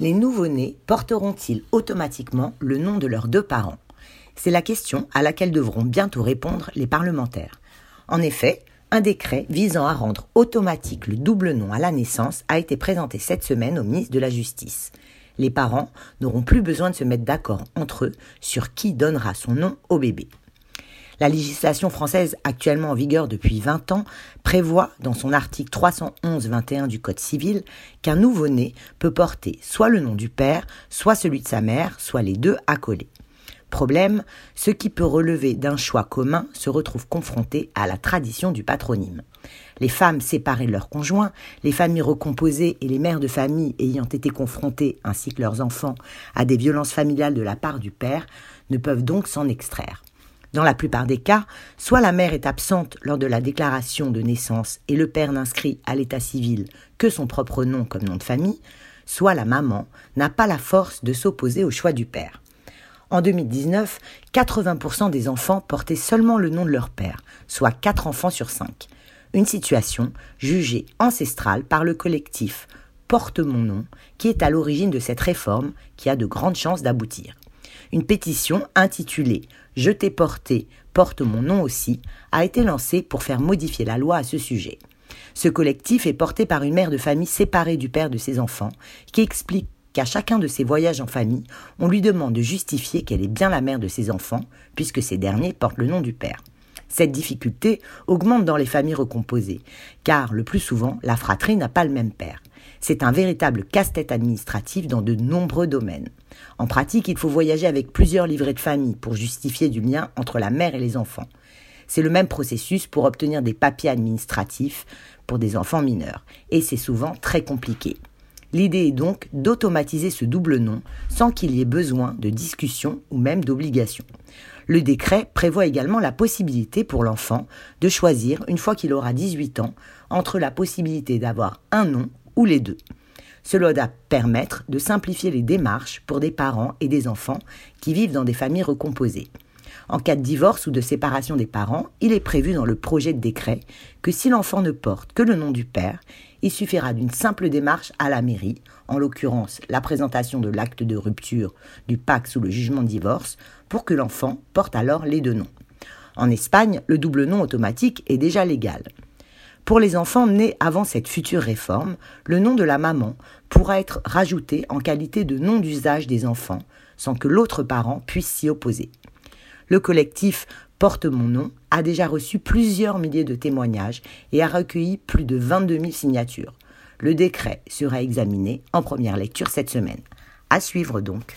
Les nouveau-nés porteront-ils automatiquement le nom de leurs deux parents? C'est la question à laquelle devront bientôt répondre les parlementaires. En effet, un décret visant à rendre automatique le double nom à la naissance a été présenté cette semaine au ministre de la Justice. Les parents n'auront plus besoin de se mettre d'accord entre eux sur qui donnera son nom au bébé. La législation française actuellement en vigueur depuis 20 ans prévoit dans son article 311-21 du Code civil qu'un nouveau-né peut porter soit le nom du père, soit celui de sa mère, soit les deux accolés. Problème, ce qui peut relever d'un choix commun se retrouve confronté à la tradition du patronyme. Les femmes séparées de leurs conjoints, les familles recomposées et les mères de famille ayant été confrontées, ainsi que leurs enfants, à des violences familiales de la part du père, ne peuvent donc s'en extraire. Dans la plupart des cas, soit la mère est absente lors de la déclaration de naissance et le père n'inscrit à l'état civil que son propre nom comme nom de famille, soit la maman n'a pas la force de s'opposer au choix du père. En 2019, 80% des enfants portaient seulement le nom de leur père, soit 4 enfants sur 5. Une situation jugée ancestrale par le collectif Porte mon nom, qui est à l'origine de cette réforme qui a de grandes chances d'aboutir. Une pétition intitulée Je t'ai porté, porte mon nom aussi, a été lancée pour faire modifier la loi à ce sujet. Ce collectif est porté par une mère de famille séparée du père de ses enfants, qui explique qu'à chacun de ses voyages en famille, on lui demande de justifier qu'elle est bien la mère de ses enfants, puisque ces derniers portent le nom du père. Cette difficulté augmente dans les familles recomposées, car le plus souvent, la fratrie n'a pas le même père. C'est un véritable casse-tête administratif dans de nombreux domaines. En pratique, il faut voyager avec plusieurs livrets de famille pour justifier du lien entre la mère et les enfants. C'est le même processus pour obtenir des papiers administratifs pour des enfants mineurs, et c'est souvent très compliqué. L'idée est donc d'automatiser ce double nom sans qu'il y ait besoin de discussion ou même d'obligation. Le décret prévoit également la possibilité pour l'enfant de choisir, une fois qu'il aura 18 ans, entre la possibilité d'avoir un nom ou les deux. Cela doit permettre de simplifier les démarches pour des parents et des enfants qui vivent dans des familles recomposées. En cas de divorce ou de séparation des parents, il est prévu dans le projet de décret que si l'enfant ne porte que le nom du père, il suffira d'une simple démarche à la mairie, en l'occurrence la présentation de l'acte de rupture du pacte sous le jugement de divorce, pour que l'enfant porte alors les deux noms. En Espagne, le double nom automatique est déjà légal. Pour les enfants nés avant cette future réforme, le nom de la maman pourra être rajouté en qualité de nom d'usage des enfants, sans que l'autre parent puisse s'y opposer. Le collectif Porte mon nom a déjà reçu plusieurs milliers de témoignages et a recueilli plus de 22 000 signatures. Le décret sera examiné en première lecture cette semaine. À suivre donc.